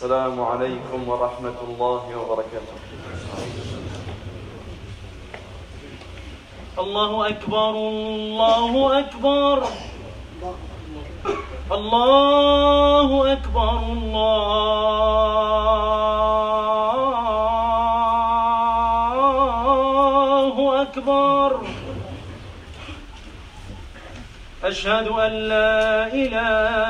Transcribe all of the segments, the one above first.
السلام عليكم ورحمة الله وبركاته. الله أكبر الله أكبر. الله أكبر الله أكبر. أشهد أن لا إله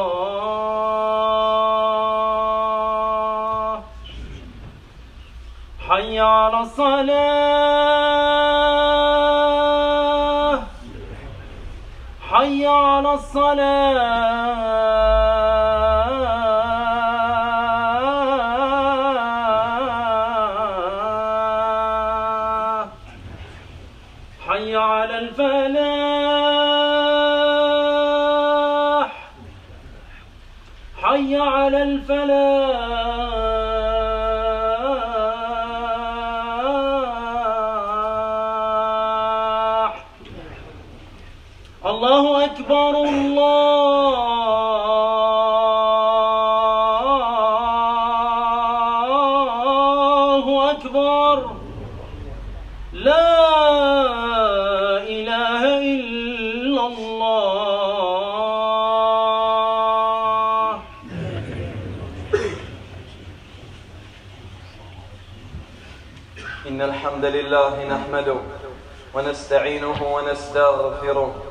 على الصلاة. حي على الصلاة. الله أكبر الله أكبر لا إله إلا الله إن الحمد لله نحمده ونستعينه ونستغفره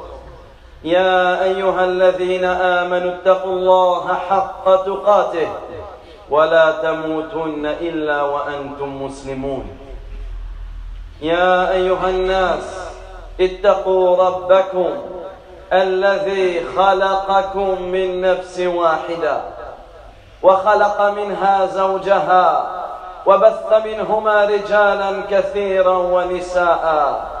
يا أيها الذين آمنوا اتقوا الله حق تقاته ولا تموتن إلا وأنتم مسلمون. يا أيها الناس اتقوا ربكم الذي خلقكم من نفس واحدة وخلق منها زوجها وبث منهما رجالا كثيرا ونساء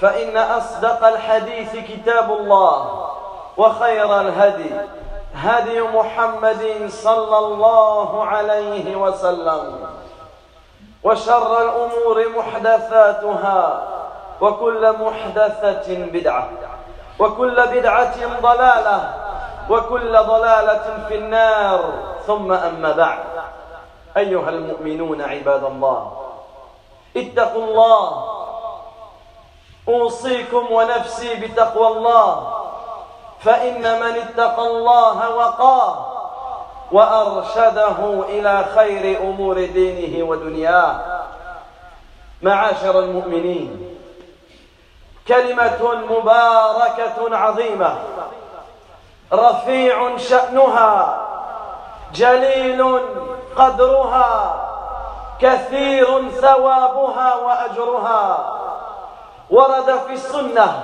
فإن أصدق الحديث كتاب الله وخير الهدي هدي محمد صلى الله عليه وسلم وشر الأمور محدثاتها وكل محدثة بدعة وكل بدعة ضلالة وكل ضلالة في النار. ثم أما بعد. أيها المؤمنون عباد الله اتقوا الله أوصيكم ونفسي بتقوى الله. فإن من اتقى الله وقاه وأرشده إلى خير أمور دينه ودنياه. معاشر المؤمنين كلمة مباركة عظيمة. رفيع شأنها جليل قدرها كثير ثوابها وأجرها. ورد في السنة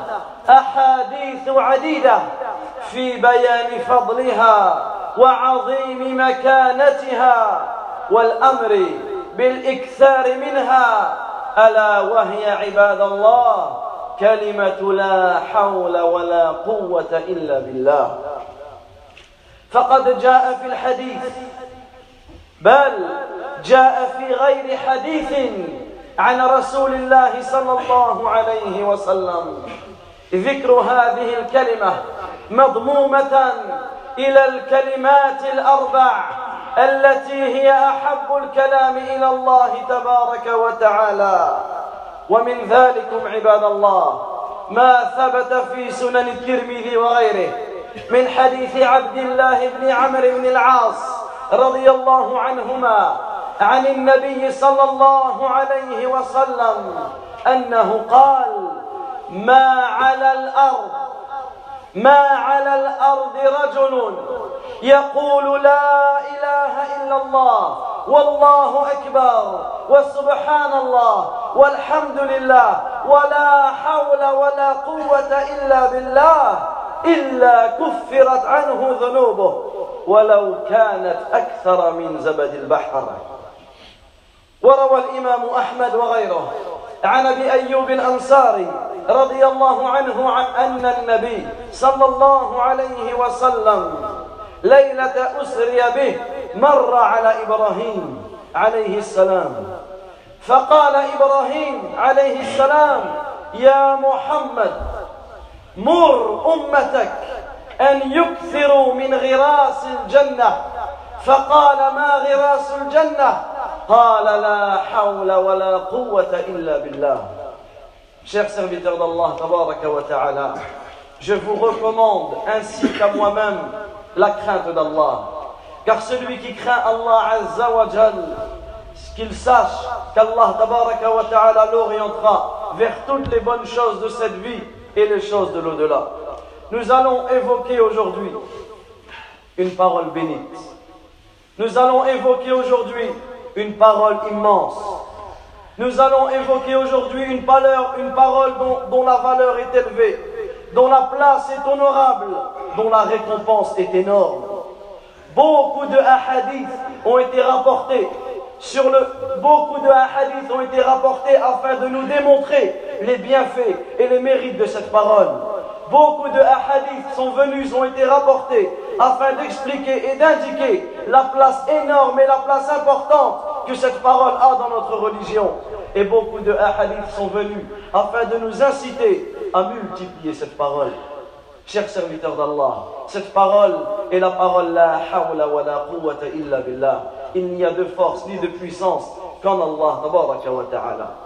أحاديث عديدة في بيان فضلها وعظيم مكانتها والأمر بالإكثار منها. ألا وهي عباد الله كلمة لا حول ولا قوة إلا بالله. فقد جاء في الحديث بل جاء في غير حديث عن رسول الله صلى الله عليه وسلم. ذكر هذه الكلمة مضمومة إلى الكلمات الأربع التي هي أحب الكلام إلى الله تبارك وتعالى. ومن ذلكم عباد الله ما ثبت في سنن الترمذي وغيره من حديث عبد الله بن عمرو بن العاص رضي الله عنهما عن النبي صلى الله عليه وسلم أنه قال ما على الأرض ما على الأرض رجل يقول لا إله إلا الله والله أكبر وسبحان الله والحمد لله ولا حول ولا قوة إلا بالله إلا كفرت عنه ذنوبه ولو كانت أكثر من زبد البحر. وروى الإمام أحمد وغيره عن أبي أيوب الأنصاري رضي الله عنه عن أن النبي صلى الله عليه وسلم ليلة أسري به مر على إبراهيم عليه السلام. فقال إبراهيم عليه السلام يا محمد مر أمتك أن يكثروا من غراس الجنة. فقال ما غراس الجنة؟ قال لا حول ولا قوة إلا بالله Chers serviteurs d'Allah, tabaraka wa ta'ala, je vous recommande, ainsi qu'à moi-même, la crainte d'Allah. Car celui qui craint Allah Azza wa Jal, qu'il sache qu'Allah tabaraka wa ta'ala l'orientera vers toutes les bonnes choses de cette vie et les choses de l'au-delà. Nous allons évoquer aujourd'hui une parole bénite. Nous allons évoquer aujourd'hui une parole immense. Nous allons évoquer aujourd'hui une, une parole dont, la valeur est élevée, dont la place est honorable, dont la récompense est énorme. Beaucoup de hadiths ont été rapportés sur le beaucoup de hadiths ont été rapportés afin de nous démontrer les bienfaits et les mérites de cette parole. Beaucoup de hadiths sont venus, ont été rapportés afin d'expliquer et d'indiquer la place énorme et la place importante que cette parole a dans notre religion. Et beaucoup de hadiths sont venus afin de nous inciter à multiplier cette parole. Chers serviteurs d'Allah, cette parole est la parole La hawla wa la quwwata illa billah. Il n'y a de force ni de puissance qu'en Allah ta'ala.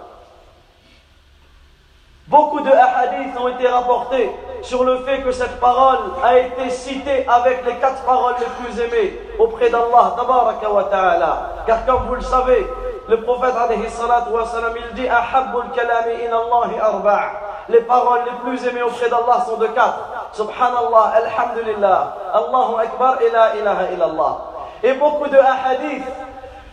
Beaucoup de hadiths ont été rapportés sur le fait que cette parole a été citée avec les quatre paroles les plus aimées auprès d'Allah wa ta'ala. Car comme vous le savez, le prophète alayhi wa il dit Ahabbul kalami in Allahi arba' Les paroles les plus aimées auprès d'Allah sont de quatre. Subhanallah, Alhamdulillah, Allahu Akbar et la ilaha illallah. Et beaucoup de hadiths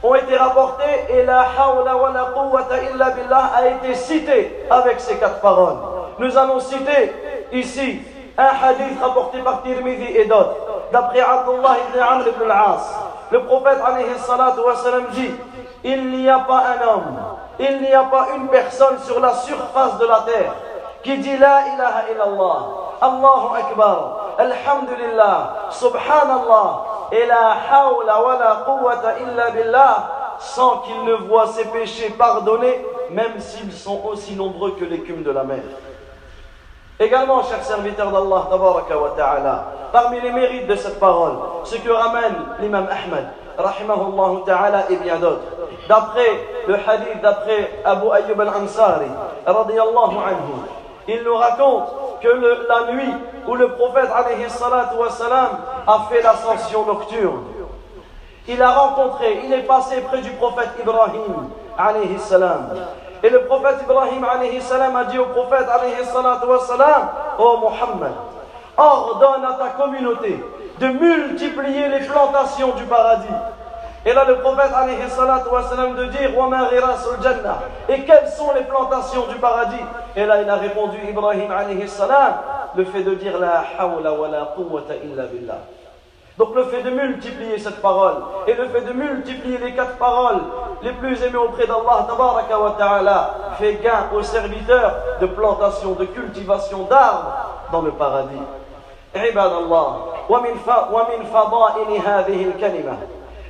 ont été rapportés et la hawla wa la quwwata illa billah a été cité avec ces quatre paroles. Nous allons citer ici un hadith rapporté par Tirmidhi et d'autres, d'après Abdullah ibn Amr ibn al-As. Le prophète alayhi salatu wa salam dit Il n'y a pas un homme, il n'y a pas une personne sur la surface de la terre qui dit La ilaha illallah, Allahu Akbar, Alhamdulillah, Subhanallah, et la hawla wa la quwwata illa billah, sans qu'il ne voit ses péchés pardonnés, même s'ils sont aussi nombreux que l'écume de la mer. Également, chers serviteurs d'Allah, ta'ala, parmi les mérites de cette parole, ce que ramène l'imam Ahmad, rahimahullah ta'ala, et bien d'autres. D'après le hadith, d'après Abu Ayyub al-Ansari, anhu, il nous raconte que la nuit où le prophète a fait l'ascension nocturne, il a rencontré, il est passé près du prophète Ibrahim alayhi salam. Et le prophète Ibrahim alayhi salam a dit au prophète alayhi salam, Oh Muhammad, ordonne à ta communauté de multiplier les plantations du paradis et là, le prophète alayhi salatu wa salam de dire jannah. Et quelles sont les plantations du paradis Et là, il a répondu Ibrahim alayhi salam le fait de dire la hawla wa la quwwata illa billah. Donc le fait de multiplier cette parole et le fait de multiplier les quatre paroles les plus aimées auprès d'Allah wa ta'ala fait gain aux serviteurs de plantation, de cultivation d'arbres dans le paradis. عباد الله ومن فضائل هذه الكلمه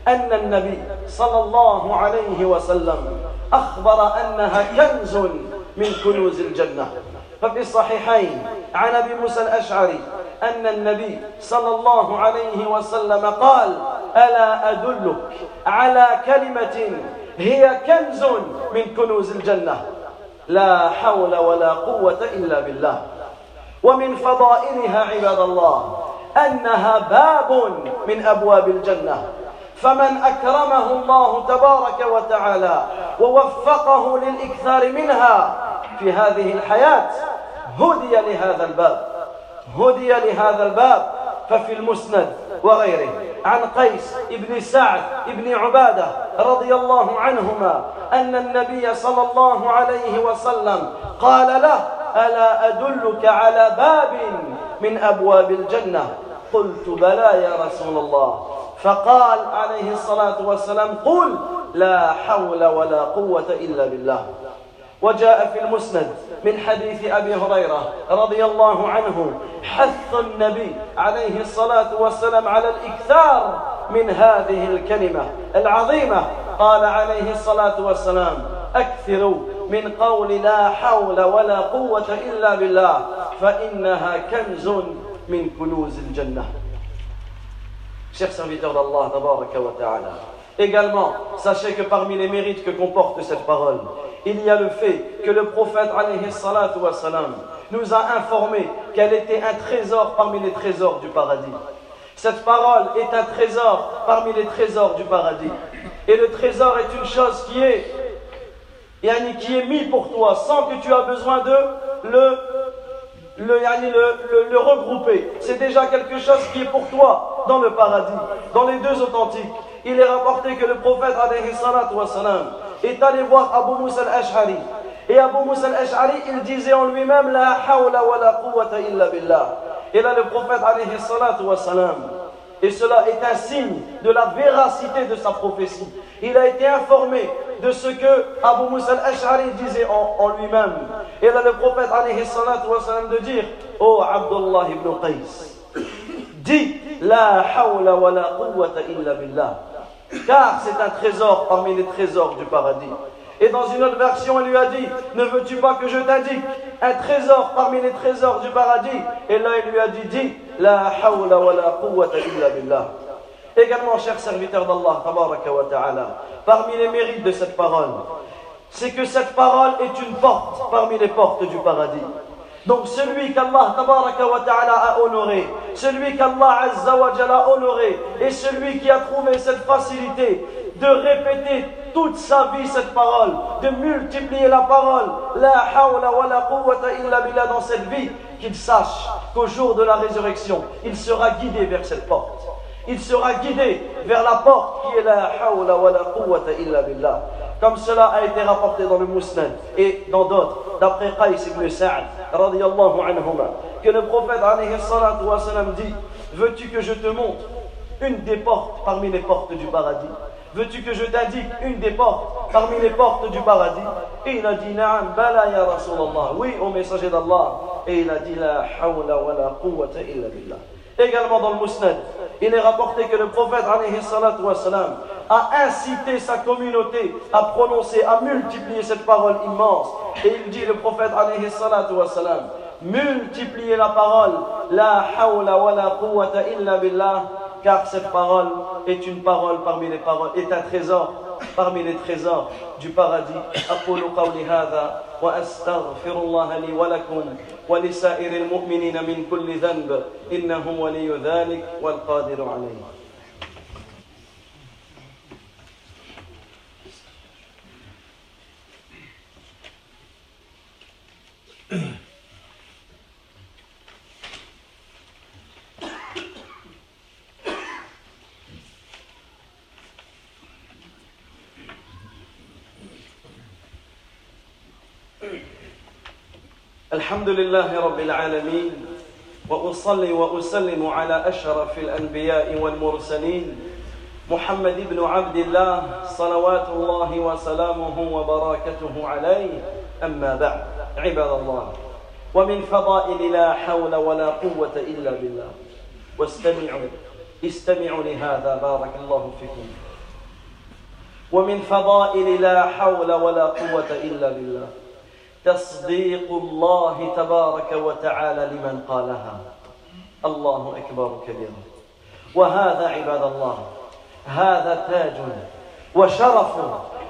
أن النبي صلى الله عليه وسلم أخبر أنها كنز من كنوز الجنة. ففي الصحيحين عن أبي موسى الأشعري أن النبي صلى الله عليه وسلم قال ألا أدلك على كلمة هي كنز من كنوز الجنة؟ لا حول ولا قوة إلا بالله. ومن فضائلها عباد الله أنها باب من أبواب الجنة. فمن أكرمه الله تبارك وتعالى ووفقه للإكثار منها في هذه الحياة هدي لهذا الباب هدي لهذا الباب ففي المسند وغيره عن قيس بن سعد بن عبادة رضي الله عنهما أن النبي صلى الله عليه وسلم قال له ألا أدلك على باب من أبواب الجنة؟ قلت بلى يا رسول الله. فقال عليه الصلاة والسلام قل لا حول ولا قوة إلا بالله. وجاء في المسند من حديث أبي هريرة رضي الله عنه حث النبي عليه الصلاة والسلام على الإكثار من هذه الكلمة العظيمة. قال عليه الصلاة والسلام أكثروا من قول لا حول ولا قوة إلا بالله فإنها كنز من كنوز الجنة. Chers serviteurs d'Allah. Également, sachez que parmi les mérites que comporte cette parole, il y a le fait que le prophète wassalam, nous a informé qu'elle était un trésor parmi les trésors du paradis. Cette parole est un trésor parmi les trésors du paradis. Et le trésor est une chose qui est, qui est mis pour toi sans que tu aies besoin de le, le, le regrouper. C'est déjà quelque chose qui est pour toi dans le paradis, dans les deux authentiques. Il est rapporté que le prophète wassalam, est allé voir Abu Musa al-Ash'ari. Et Abu Musa al-Ash'ari, il disait en lui-même La hawla wa la quwwata illa billah. Et là, le prophète alayhi salatu wa salam, et cela est un signe de la véracité de sa prophétie. Il a été informé de ce que Abu Musa al-Ash'ari disait en, lui-même. Et là, le prophète alayhi de dire Oh Abdullah ibn Qais, dis La hawla wa la quwwata illa billah car c'est un trésor parmi les trésors du paradis. Et dans une autre version, il lui a dit, ne veux-tu pas que je t'indique un trésor parmi les trésors du paradis? Et là, il lui a dit, dis, la hawla wa la quwwata illa billah. Également, chers serviteurs d'Allah, parmi les mérites de cette parole, c'est que cette parole est une porte parmi les portes du paradis. Donc celui qu'Allah a honoré, celui qu'Allah a honoré, et celui qui a trouvé cette facilité de répéter toute sa vie cette parole, de multiplier la parole, la hawla wa la quwwata illa billah dans cette vie, qu'il sache qu'au jour de la résurrection, il sera guidé vers cette porte. Il sera guidé vers la porte qui est la hawla wa la quwwata illa billah comme cela a été rapporté dans le Musnad et dans d'autres, d'après Qais ibn Sa'd, anhuma, que le prophète dit Veux-tu que je te montre une des portes parmi les portes du paradis? Veux-tu que je t'indique une des portes parmi les portes du paradis? Et il a dit bala ya Rasulallah. Oui, au messager d'Allah. Et il a dit La hawla wa la quwwata illa billah. Également dans le Musnad, il est rapporté que le prophète a incité sa communauté à prononcer, à multiplier cette parole immense. Et il dit, le prophète multipliez la parole, la hawla wa la quwwata illa car cette parole est une parole parmi les paroles, est un trésor parmi les trésors du paradis. ولسائر المؤمنين من كل ذنب إنه ولي ذلك والقادر عليه. الحمد لله رب العالمين وأصلي وأسلم على أشرف الأنبياء والمرسلين محمد بن عبد الله صلوات الله وسلامه وبركاته عليه. أما بعد عباد الله ومن فضائل لا حول ولا قوة إلا بالله واستمعوا استمعوا لهذا بارك الله فيكم. ومن فضائل لا حول ولا قوة إلا بالله تصديق الله تبارك وتعالى لمن قالها. الله أكبر كبيرا وهذا عباد الله هذا تاج وشرف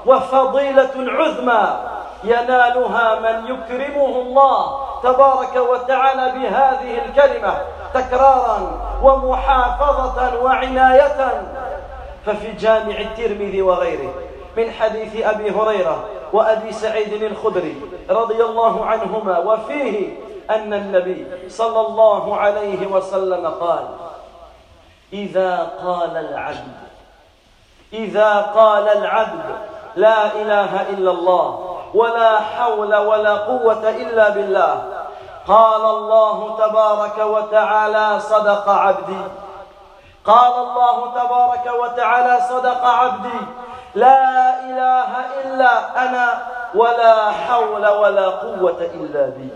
وفضيلة عظمى ينالها من يكرمه الله تبارك وتعالى بهذه الكلمة تكرارا ومحافظة وعناية. ففي جامع الترمذي وغيره من حديث أبي هريرة وأبي سعيد الخدري رضي الله عنهما وفيه أن النبي صلى الله عليه وسلم قال إذا قال العبد إذا قال العبد لا إله إلا الله ولا حول ولا قوة إلا بالله قال الله تبارك وتعالى صدق عبدي قال الله تبارك وتعالى صدق عبدي لا إله إلا أنا ولا حول ولا قوة إلا بي.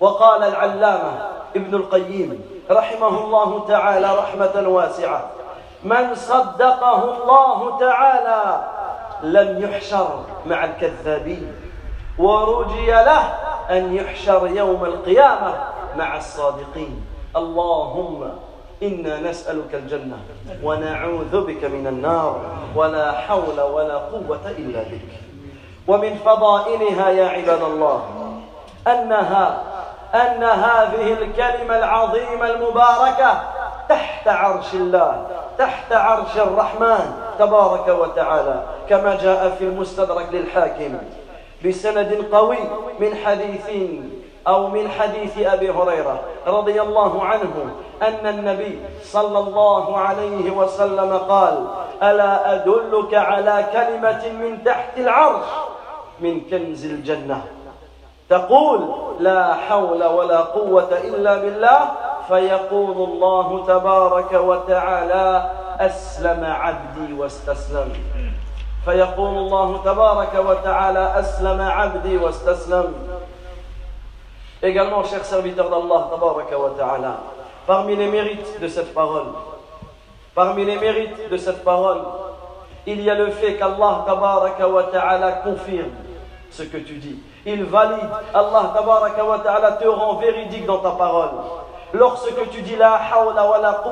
وقال العلامة ابن القيم رحمه الله تعالى رحمة واسعة من صدقه الله تعالى لم يحشر مع الكذابين ورجي له أن يحشر يوم القيامة مع الصادقين. اللهم إنا نسألك الجنة ونعوذ بك من النار ولا حول ولا قوة إلا بك. ومن فضائلها يا عباد الله أنها أن هذه الكلمة العظيمة المباركة تحت عرش الله تحت عرش الرحمن تبارك وتعالى كما جاء في المستدرك للحاكم بسند قوي من حديث أو من حديث أبي هريرة رضي الله عنه أن النبي صلى الله عليه وسلم قال ألا أدلك على كلمة من تحت العرش من كنز الجنة؟ تقول لا حول ولا قوة إلا بالله. فيقول الله تبارك وتعالى أسلم عبدي واستسلم. فيقول الله تبارك وتعالى أسلم عبدي واستسلم. Également, chers serviteurs d'Allah, parmi les mérites de cette parole, parmi les mérites de cette parole, il y a le fait qu'Allah confirme ce que tu dis. Il valide, Allah te rend véridique dans ta parole. Lorsque tu dis la hawla wa la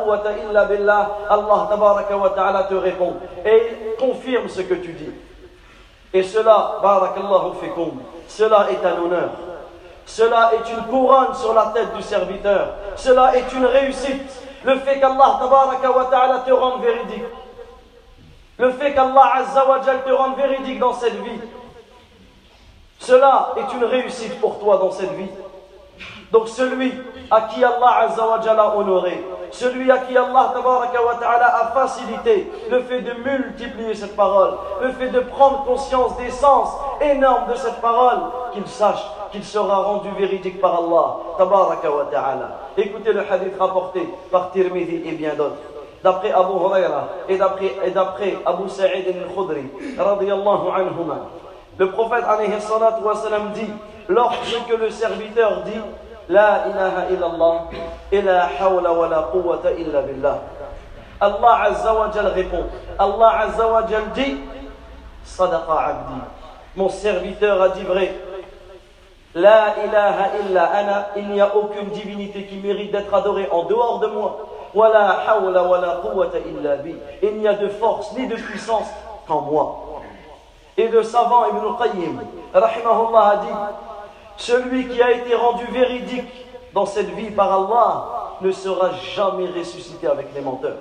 illa billah, Allah te répond et il confirme ce que tu dis. Et cela, barakallahu fikum, cela est un honneur. Cela est une couronne sur la tête du serviteur. Cela est une réussite. Le fait qu'Allah ta'ala te rende véridique. Le fait qu'Allah te rende véridique dans cette vie. Cela est une réussite pour toi dans cette vie. Donc celui à qui Allah a honoré, celui à qui Allah a facilité le fait de multiplier cette parole, le fait de prendre conscience des sens énormes de cette parole, qu'il sache qu'il sera rendu véridique par Allah Écoutez le hadith rapporté par Tirmidhi et bien d'autres. D'après Abu Huraira et d'après, Abu Sa'id al-Khudri, le prophète dit Lorsque le serviteur dit La ilaha illallah, ila hawla wa la quwwata illa billah. Allah Azza wa Jal répond. Allah Azza wa Jal dit Sadaqa abdi. Mon serviteur a dit vrai. La ilaha illa ana. Il n'y a aucune divinité qui mérite d'être adorée en dehors de moi. Wa la hawla wa la quwwata illa bi. Il n'y a de force ni de puissance qu'en moi. Et le savant Ibn Qayyim, rahimahullah, a dit Celui qui a été rendu véridique dans cette vie par Allah ne sera jamais ressuscité avec les menteurs.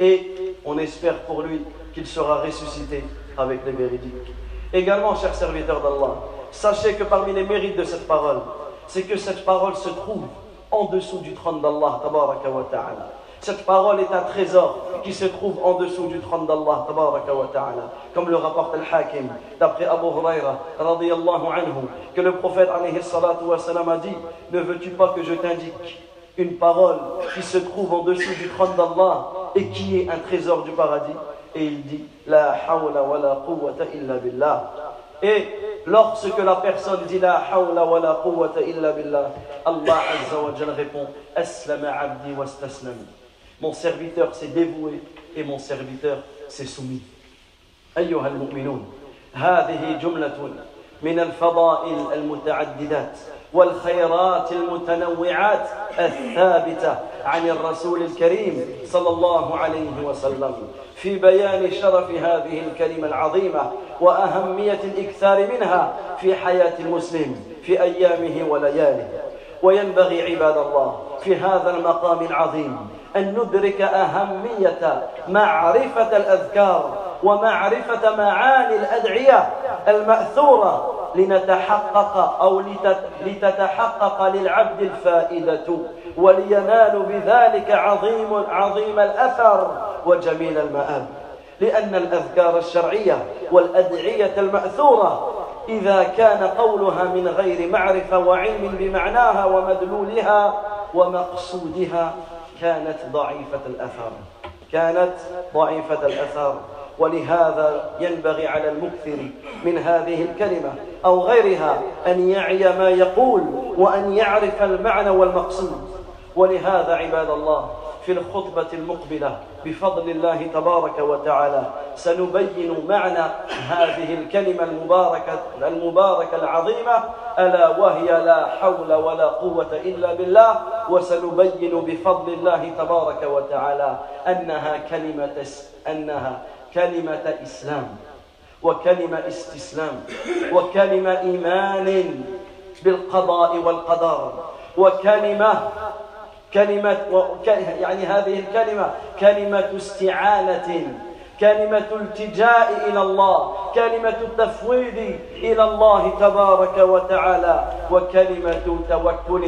Et on espère pour lui qu'il sera ressuscité avec les véridiques. Également, chers serviteurs d'Allah, sachez que parmi les mérites de cette parole, c'est que cette parole se trouve en dessous du trône d'Allah, cette parole est un trésor qui se trouve en dessous du trône d'Allah, comme le rapporte Al-Hakim, d'après Abu Huraira, que le prophète a dit Ne veux-tu pas que je t'indique une parole qui se trouve en dessous du trône d'Allah et qui est un trésor du paradis? Et il dit La hawla wa la quwwata illa billah. Et lorsque la personne dit La hawla wa la quwwata illa billah, Allah Azza wa répond Aslama abdi wa Mon serviteur s'est dévoué et mon serviteur s'est soumis. أيها المؤمنون هذه جملة من الفضائل المتعددات والخيرات المتنوعات الثابتة عن الرسول الكريم صلى الله عليه وسلم في بيان شرف هذه الكلمة العظيمة وأهمية الإكثار منها في حياة المسلم في أيامه ولياله وينبغي عباد الله في هذا المقام العظيم أن ندرك أهمية معرفة الأذكار ومعرفة معاني الأدعية المأثورة لنتحقق أو لتتحقق للعبد الفائدة ولينال بذلك عظيم عظيم الأثر وجميل المآب. لأن الأذكار الشرعية والأدعية المأثورة إذا كان قولها من غير معرفة وعلم بمعناها ومدلولها ومقصودها كانت ضعيفة الأثر كانت ضعيفة الأثر ولهذا ينبغي على المكثر من هذه الكلمة أو غيرها أن يعي ما يقول وأن يعرف المعنى والمقصود. ولهذا عباد الله في الخطبة المقبلة بفضل الله تبارك وتعالى. سنبين معنى هذه الكلمة المباركة المباركة العظيمة. ألا وهي لا حول ولا قوة إلا بالله. وسنبين بفضل الله تبارك وتعالى أنها كلمة أنها كلمة إسلام. وكلمة استسلام. وكلمة إيمان بالقضاء والقدر. وكلمة كلمة يعني هذه الكلمة كلمة استعانة كلمة التجاء إلى الله كلمة التفويض إلى الله تبارك وتعالى وكلمة توكل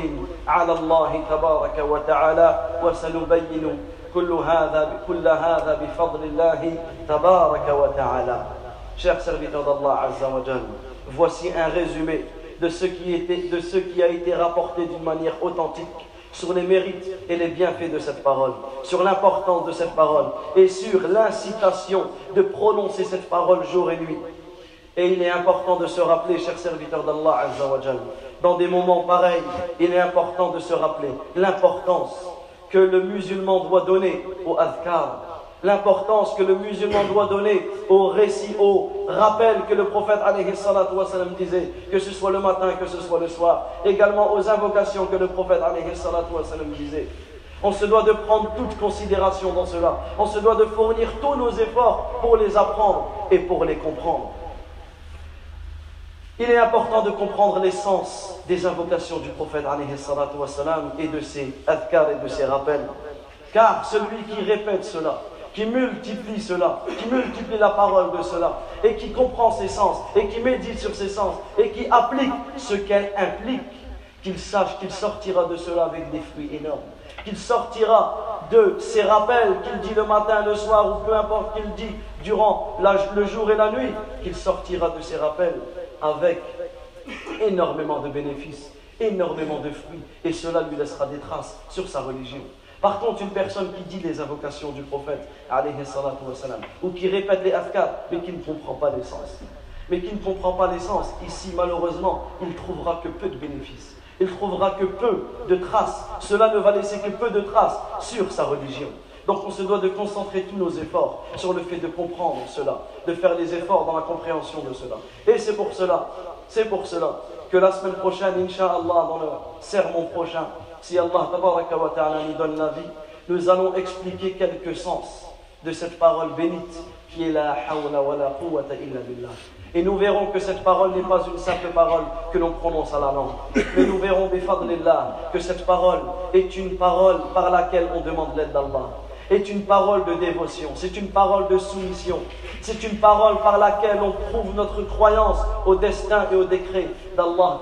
على الله تبارك وتعالى. وسنبين كل هذا كل هذا بفضل الله تبارك وتعالى. Chers serviteurs d'Allah Azza wa Jal, voici un résumé de ce qui, était, de ce qui a été rapporté d'une manière authentique. Sur les mérites et les bienfaits de cette parole, sur l'importance de cette parole et sur l'incitation de prononcer cette parole jour et nuit. Et il est important de se rappeler, chers serviteurs d'Allah dans des moments pareils, il est important de se rappeler l'importance que le musulman doit donner au adhkar, l'importance que le musulman doit donner au récit, au rappel que le prophète wassalam, disait, que ce soit le matin, que ce soit le soir, également aux invocations que le prophète wassalam, disait. On se doit de prendre toute considération dans cela. On se doit de fournir tous nos efforts pour les apprendre et pour les comprendre. Il est important de comprendre l'essence des invocations du prophète wassalam, et de ses adhkar et de ses rappels. Car celui qui répète cela, qui multiplie cela, qui multiplie la parole de cela, et qui comprend ses sens, et qui médite sur ses sens, et qui applique ce qu'elle implique, qu'il sache qu'il sortira de cela avec des fruits énormes, qu'il sortira de ses rappels qu'il dit le matin, le soir, ou peu importe qu'il dit durant le jour et la nuit, qu'il sortira de ses rappels avec énormément de bénéfices, énormément de fruits, et cela lui laissera des traces sur sa religion. Par contre, une personne qui dit les invocations du prophète, ou qui répète les afkar, mais qui ne comprend pas l'essence, mais qui ne comprend pas l'essence, ici, malheureusement, il trouvera que peu de bénéfices. Il trouvera que peu de traces. Cela ne va laisser que peu de traces sur sa religion. Donc on se doit de concentrer tous nos efforts sur le fait de comprendre cela, de faire les efforts dans la compréhension de cela. Et c'est pour cela, c'est pour cela que la semaine prochaine, Inch'Allah, dans le sermon prochain, si Allah nous donne la vie, nous allons expliquer quelques sens de cette parole bénite qui est la hawla wa la quwwata illa billah. Et nous verrons que cette parole n'est pas une simple parole que l'on prononce à la langue. Mais nous verrons, bifadlillah, que cette parole est une parole par laquelle on demande l'aide d'Allah est une parole de dévotion, c'est une parole de soumission, c'est une parole par laquelle on prouve notre croyance au destin et au décret d'Allah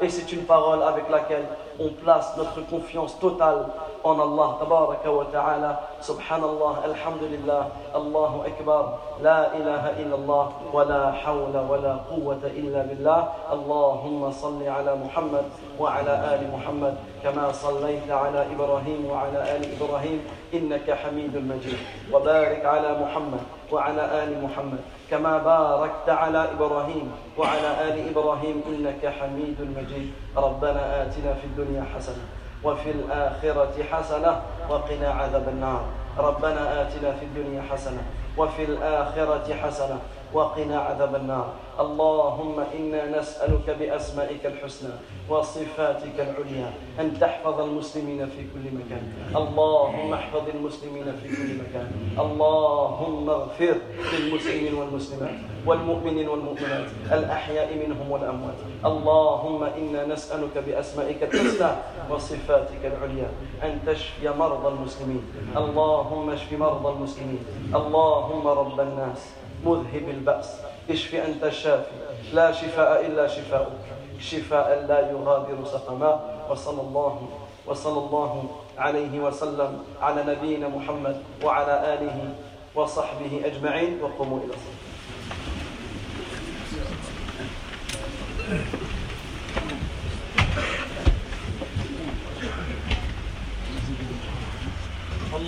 et c'est une parole avec laquelle on place notre confiance totale en Allah tabaraka wa ta'ala subhanallah alhamdulillah Allahu akbar la ilaha illallah wa la hawla wa la quwwata illa billah Allahumma salli ala Muhammad wa ala ali Muhammad كما صليت على إبراهيم وعلى آل إبراهيم إنك حميد مجيد وبارك على محمد وعلى آل محمد كما باركت على إبراهيم وعلى آل إبراهيم إنك حميد مجيد ربنا آتنا في الدنيا حسنة وفي الآخرة حسنة وقنا عذاب النار. ربنا آتنا في الدنيا حسنة وفي الآخرة حسنة وقنا عذاب النار. اللهم إنا نسألك بأسمائك الحسنى وصفاتك العليا أن تحفظ المسلمين في كل مكان. اللهم احفظ المسلمين في كل مكان. اللهم اغفر للمسلمين والمسلمات والمؤمنين والمؤمنات الأحياء منهم والأموات. اللهم إنا نسألك بأسمائك الحسنى وصفاتك العليا أن تشفي مرضى المسلمين. اللهم اشف مرضى المسلمين. اللهم رب الناس. مذهب البأس. اشف أنت الشافي. لا شفاء إلا شفاؤك. شفاء لا يغادر سقما. وصلى الله وصلى الله عليه وسلم على نبينا محمد وعلى آله وصحبه أجمعين. وقوموا إلى الصلاة.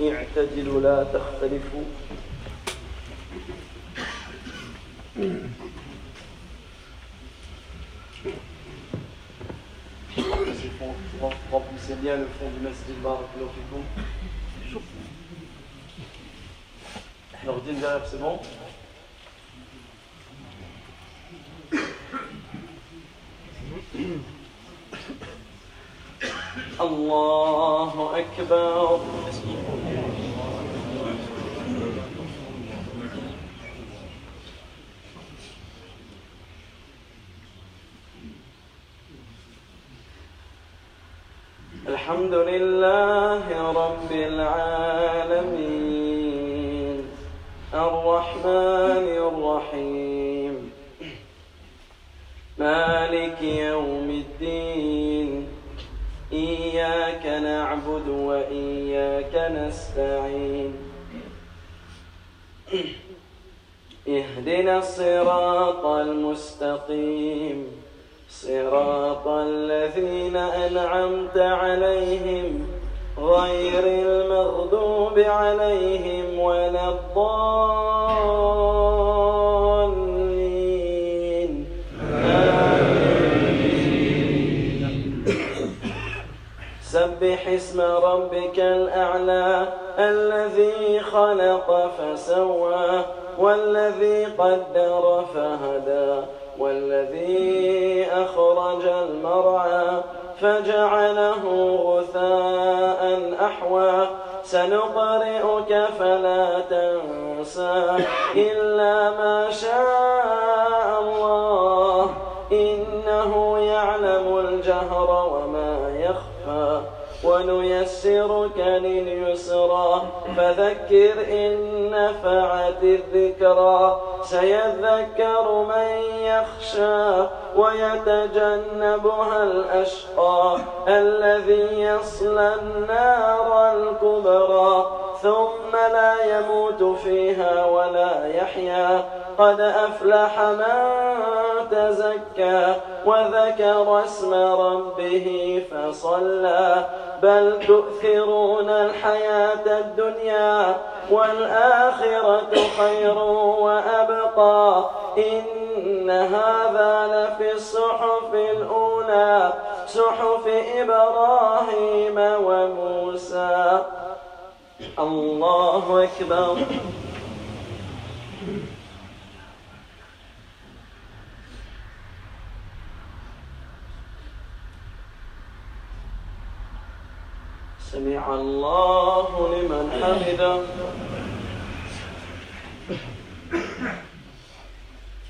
اعتدلوا لا تختلفوا Remplissez bien le fond du masjid Barakallahu fikoum. L'ordine derrière, c'est bon الله أكبر عليهم ولا الضالين. سبح اسم ربك الأعلى الذي خلق فسوى والذي قدر فهدى والذي أخرج المرعى فجعله غثاء أحوى. سنقرئك فلا تنسى إلا ما شاء الله. إنه يعلم الجهر وما يخفى ونيسرك لليسرى. فذكر إن نفعت الذكرى. سيذكر من يخشى ويتجنبها الأشقى الذي يصلى النار الكبرى ثم لا يموت فيها ولا يحيا. قد أفلح من تزكى وذكر اسم ربه فصلى. بل تؤثرون الحياة الدنيا والآخرة خير وأبقى. إن هذا لفي الصحف الأولى صحف إبراهيم وموسى. الله أكبر. سمع الله لمن حمده.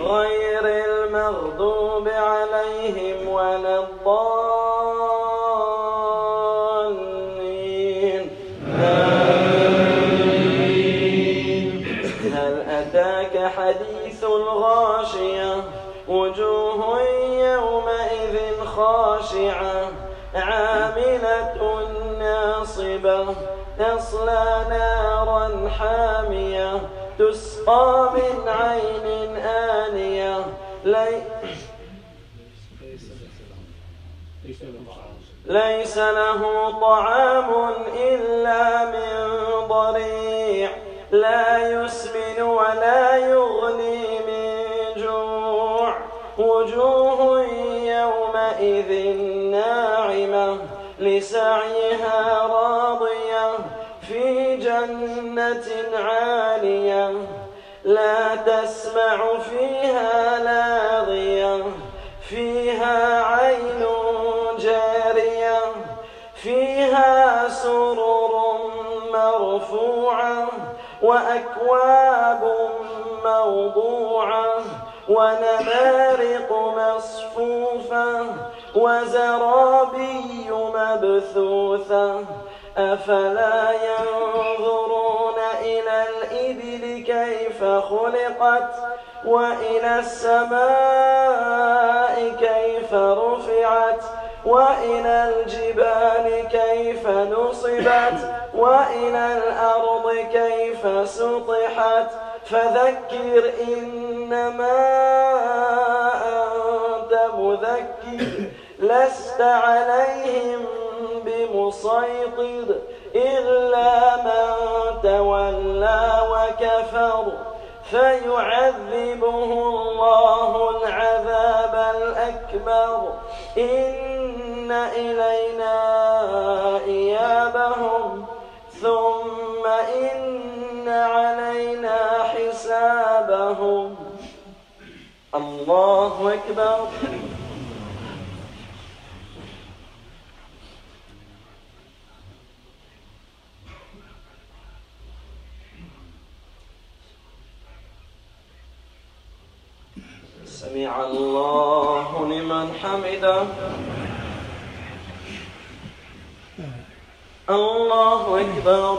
غير المغضوب عليهم ولا الضالين. هل أتاك حديث الغاشية؟ وجوه يومئذ خاشعة. عاملة ناصبة. تصلى نارا حامية. تسقى من عين آنية. لي ليس له طعام إلا من ضريع. لا يسمن ولا يغني من جوع. وجوه يومئذ ناعمة. لسعيها راضية. جنة عالية لا تسمع فيها لاغية فيها عين جارية فيها سرر مرفوعة وأكواب موضوعة ونمارق مصفوفة وزرابي مبثوثة أفلا ينظرون إلى الإبل كيف خلقت وإلى السماء كيف رفعت وإلى الجبال كيف نصبت وإلى الأرض كيف سطحت فذكر إنما أنت مذكر لست عليهم بمسيطر إلا من تولى وكفر. فيعذبه الله العذاب الأكبر. إن إلينا إيابهم. ثم إن علينا حسابهم. الله أكبر. سمع الله لمن حمده. الله أكبر.